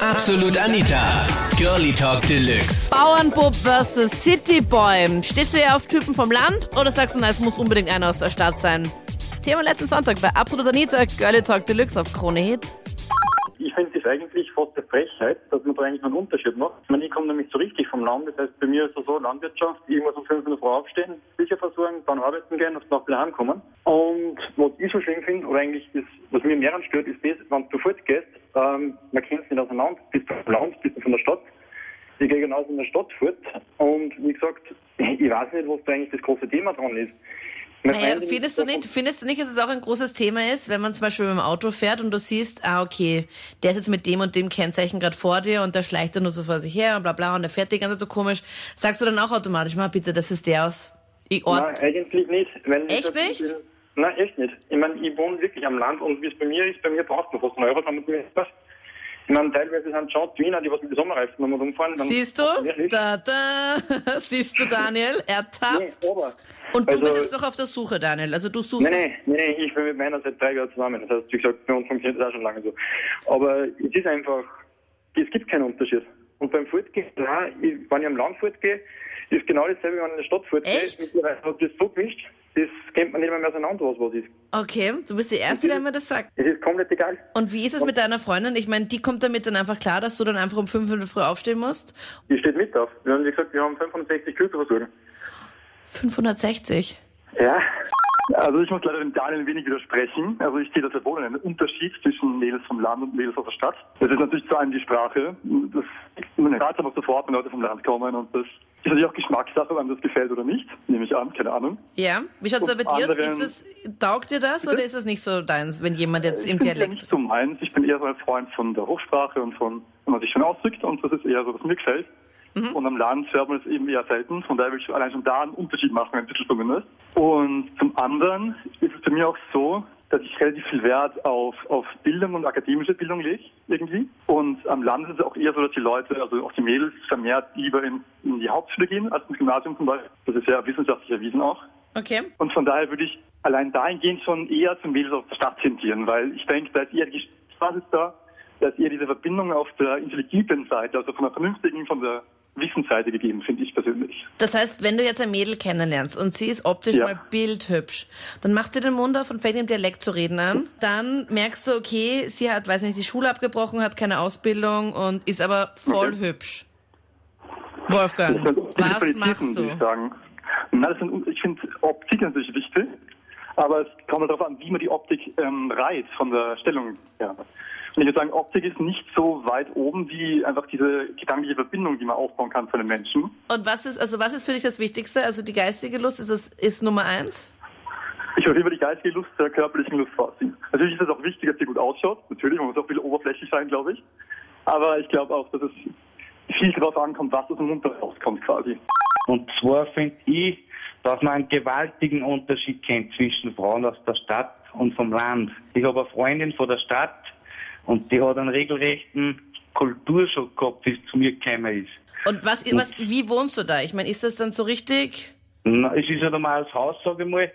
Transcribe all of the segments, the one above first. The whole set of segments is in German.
Absolut Anita. Girlie Talk Deluxe. Bauernbub versus Cityboy. Stehst du eher auf Typen vom Land oder sagst du, na, es muss unbedingt einer aus der Stadt sein? Thema letzten Sonntag bei Absolut Anita, Girlie Talk Deluxe auf Krone Hit. Ich finde es eigentlich fast eine Frechheit, dass man da eigentlich einen Unterschied macht. Ich meine, ich komme nämlich so richtig vom Land. Das heißt, bei mir ist es so, Landwirtschaft, irgendwas um 5 Uhr Früh aufstehen, Bücher versorgen, dann arbeiten gehen, auf Nacht wieder heimkommen. Und was ich so schlimm finde, oder eigentlich das, was mir mehr stört, ist das, wenn du fortgehst, ähm, man kennt es nicht auseinander, bist du vom Land, bist du von der Stadt. Ich gehe genauso in der Stadt fort. Und wie gesagt, ich weiß nicht, was da eigentlich das große Thema dran ist. Naja, findest du nicht, findest du nicht, dass es auch ein großes Thema ist, wenn man zum Beispiel mit dem Auto fährt und du siehst, ah, okay, der ist jetzt mit dem und dem Kennzeichen gerade vor dir und der schleicht dann nur so vor sich her und bla bla und der fährt die ganze Zeit so komisch. Sagst du dann auch automatisch, mal bitte, das ist der aus Ort? Nein, eigentlich nicht. Wenn Echt nicht? Nein, echt nicht. Ich meine, ich wohne wirklich am Land und wie es bei mir ist, bei mir braucht man fast einen Euro, damit mir das. Ich meine, teilweise sind schon die Wiener, die was mit den Sommerreifen wenn wir rumfahren. Siehst du? Da, da. Siehst du, Daniel? Nee, Ertappt. aber. Und du also- bist jetzt noch auf der Suche, Daniel. Also du suchst. Nein, nein, nein, ich bin mit meiner seit drei Jahren zusammen. Das heißt, wie gesagt, bei uns funktioniert das auch schon lange so. Aber es ist einfach, es gibt keinen Unterschied. Und beim Fortgehen, ich, wenn ich am Land fortgehe, ist genau dasselbe, wenn ich in der Stadt fortgehe. Mittlerweile hat das so gemischt, das kennt man nicht mehr, mehr auseinander, was was ist. Okay, du bist die Erste, der mir das sagt. Es ist komplett egal. Und wie ist es mit deiner Freundin? Ich meine, die kommt damit dann einfach klar, dass du dann einfach um 5 Uhr früh aufstehen musst. Die steht mit auf. Wir haben, wie gesagt, wir haben 560 Kühe zu versorgen. 560. Ja. Also ich muss leider dem Daniel ein wenig widersprechen. Also ich sehe da sehr wohl einen Unterschied zwischen Mädels vom Land und Mädels aus der Stadt. Das ist natürlich zu einem die Sprache. Das hört aber sofort, wenn Leute vom Land kommen und das ist natürlich auch Geschmackssache, ob einem das gefällt oder nicht. Nehme ich an, keine Ahnung. Ja, wie schaut's da bei dir aus? Ist das, taugt dir das oder ist das nicht so deins, wenn jemand jetzt im bin ja Dialekt... nicht so meins. Ich bin eher so ein Freund von der Hochsprache und von, wenn man sich schon ausdrückt und das ist eher so, was mir gefällt. Mhm. Und am Land hört man es eben eher selten. Von daher will ich allein schon da einen Unterschied machen, ein bisschen zumindest. Und zum anderen ist es bei mir auch so, dass ich relativ viel Wert auf, auf Bildung und akademische Bildung lege, irgendwie. Und am Land ist es auch eher so, dass die Leute, also auch die Mädels, vermehrt lieber in, in die Hauptschule gehen als ins Gymnasium zum Beispiel. Das ist ja wissenschaftlich erwiesen auch. Okay. Und von daher würde ich allein dahingehend schon eher zum Mädels aus der Stadt tendieren, weil ich denke, da ist eher die Basis da, da ist eher diese Verbindung auf der intelligenten Seite, also von der vernünftigen, von der Wissensseite gegeben, finde ich persönlich. Das heißt, wenn du jetzt ein Mädel kennenlernst und sie ist optisch Ja. mal bildhübsch, dann macht sie den Mund auf und fängt im Dialekt zu reden an. Dann merkst du, okay, sie hat, weiß nicht, die Schule abgebrochen, hat keine Ausbildung und ist aber voll Okay. hübsch. Wolfgang, was machst ich du? sagen. Na, sind, ich finde Optik natürlich wichtig, aber es kommt halt darauf an, wie man die Optik ähm, reiht von der Stellung her. Und ich würde sagen, Optik ist nicht so weit oben wie einfach diese gedankliche Verbindung, die man aufbauen kann zu einem Menschen. Und was ist, also was ist für dich das Wichtigste? Also die geistige Lust, ist das, ist Nummer eins? Ich würde über die geistige Lust der körperlichen Lust vorziehen. Natürlich ist es auch wichtig, dass sie gut ausschaut. Natürlich, man muss auch ein bisschen oberflächlich sein, glaube ich. Aber ich glaube auch, dass es viel darauf ankommt, was aus dem Mund rauskommt quasi. Und zwar finde ich, dass man einen gewaltigen Unterschied kennt zwischen Frauen aus der Stadt und vom Land. Ich habe eine Freundin von der Stadt und die hat einen regelrechten Kulturschock gehabt, bis zu mir gekommen ist. Und was, was, wie wohnst du da? Ich meine, ist das dann so richtig? Na, es ist ein normales Haus, sage ich mal,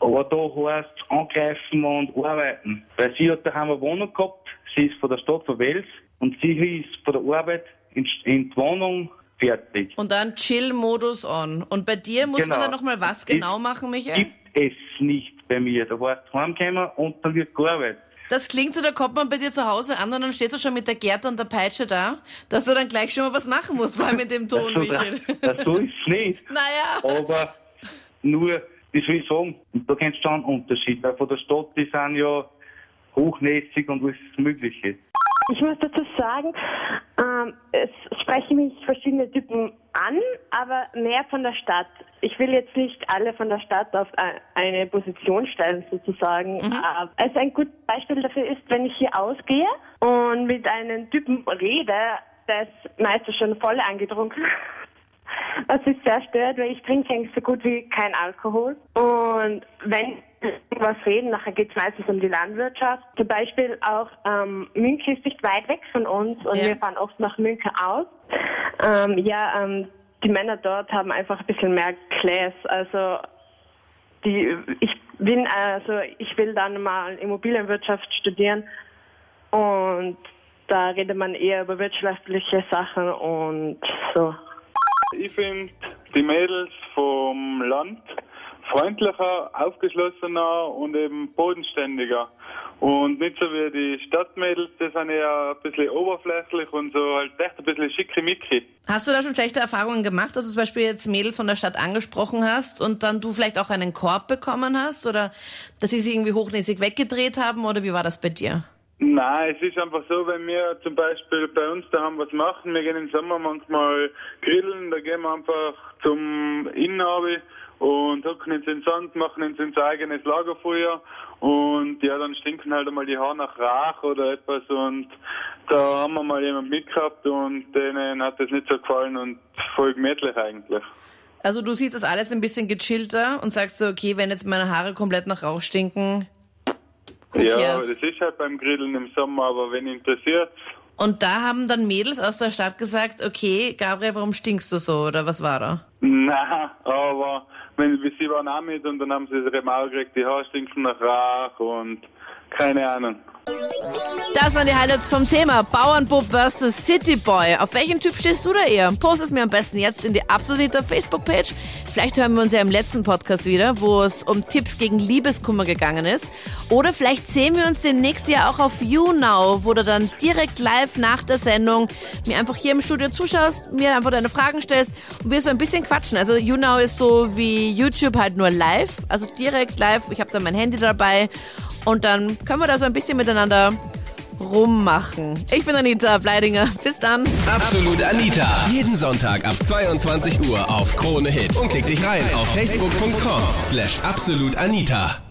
aber da heißt angreifen und arbeiten. Weil sie hat daheim eine Wohnung gehabt, sie ist von der Stadt von Wels und sie ist von der Arbeit in, in die Wohnung fertig. Und dann Chill-Modus on. Und bei dir muss man Genau. dann nochmal was genau machen, Michael? Gibt es nicht bei mir. Da heißt heimkommen und dann wird gearbeitet. Das klingt so, da kommt man bei dir zu Hause an und dann stehst du schon mit der Gerte und der Peitsche da, dass du dann gleich schon mal was machen musst, vor allem mit dem Ton, so, Michael. das, so ist es nicht. naja. Aber nur, wie soll ich sagen, da kennst du schon einen Unterschied. Weil von der Stadt, die sind ja hochnäsig und alles Mögliche. Ich muss dazu sagen, ähm, es sprechen mich verschiedene Typen an, aber mehr von der Stadt. Ich will jetzt nicht alle von der Stadt auf ein- eine Position stellen, sozusagen. Aber Also ein gutes Beispiel dafür ist, wenn ich hier ausgehe und mit einem Typen rede, der ist meistens schon voll angetrunken. Das ist sehr stört, weil ich trinke eigentlich so gut wie kein Alkohol. Und wenn was reden, nachher geht es meistens um die Landwirtschaft. Zum Beispiel auch ähm, München ist nicht weit weg von uns und Ja. wir fahren oft nach München aus. Ähm, ja, ähm, die Männer dort haben einfach ein bisschen mehr Class. Also die, ich bin also ich will dann mal Immobilienwirtschaft studieren und Da redet man eher über wirtschaftliche Sachen und so. Ich finde die Mädels vom Land freundlicher, aufgeschlossener und eben bodenständiger. Und nicht so wie die Stadtmädels, die sind eher ein bisschen oberflächlich und so halt echt ein bisschen schickimicki. Hast du da schon schlechte Erfahrungen gemacht, dass du zum Beispiel jetzt Mädels von der Stadt angesprochen hast und dann du vielleicht auch einen Korb bekommen hast oder dass sie sich irgendwie hochnäsig weggedreht haben oder wie war das bei dir? Nein, es ist einfach so, wenn wir zum Beispiel bei uns da haben was machen, wir gehen im Sommer manchmal grillen, da gehen wir einfach zum Innenhabe und hocken uns in den Sand, machen uns unser eigenes Lagerfeuer und ja, dann stinken halt einmal die Haare nach Rach oder etwas und da haben wir mal jemand mitgehabt und denen hat das nicht so gefallen und voll gemütlich eigentlich. Also du siehst das alles ein bisschen gechillter und sagst so, okay, wenn jetzt meine Haare komplett nach Rauch stinken, Ja, das ist halt beim Grillen im Sommer, aber wenn interessiert, Und da haben dann Mädels aus der Stadt gesagt, okay, Gabriel, warum stinkst du so oder was war da? na, aber wenn sie waren auch mit und dann haben sie ihre Mauer gekriegt, die Haare stinken nach Rach und keine Ahnung. Das waren die Highlights vom Thema Bauernbub vs. Cityboy. Auf welchen Typ stehst du da eher? Post es mir am besten jetzt in die Absoluter Facebook-Page. Vielleicht hören wir uns ja im letzten Podcast wieder, wo es um Tipps gegen Liebeskummer gegangen ist. Oder vielleicht sehen wir uns demnächst ja auch auf YouNow, wo du dann direkt live nach der Sendung mir einfach hier im Studio zuschaust, mir einfach deine Fragen stellst und wir so ein bisschen quatschen. Also YouNow ist so wie YouTube halt nur live, also direkt live. Ich habe dann mein Handy dabei und dann können wir da so ein bisschen miteinander rummachen. Ich bin Anita Bleidinger. Bis dann. Absolut Anita. Jeden Sonntag ab 22 Uhr auf Krone Hit. Und klick dich rein auf facebook.com slash absolutanita.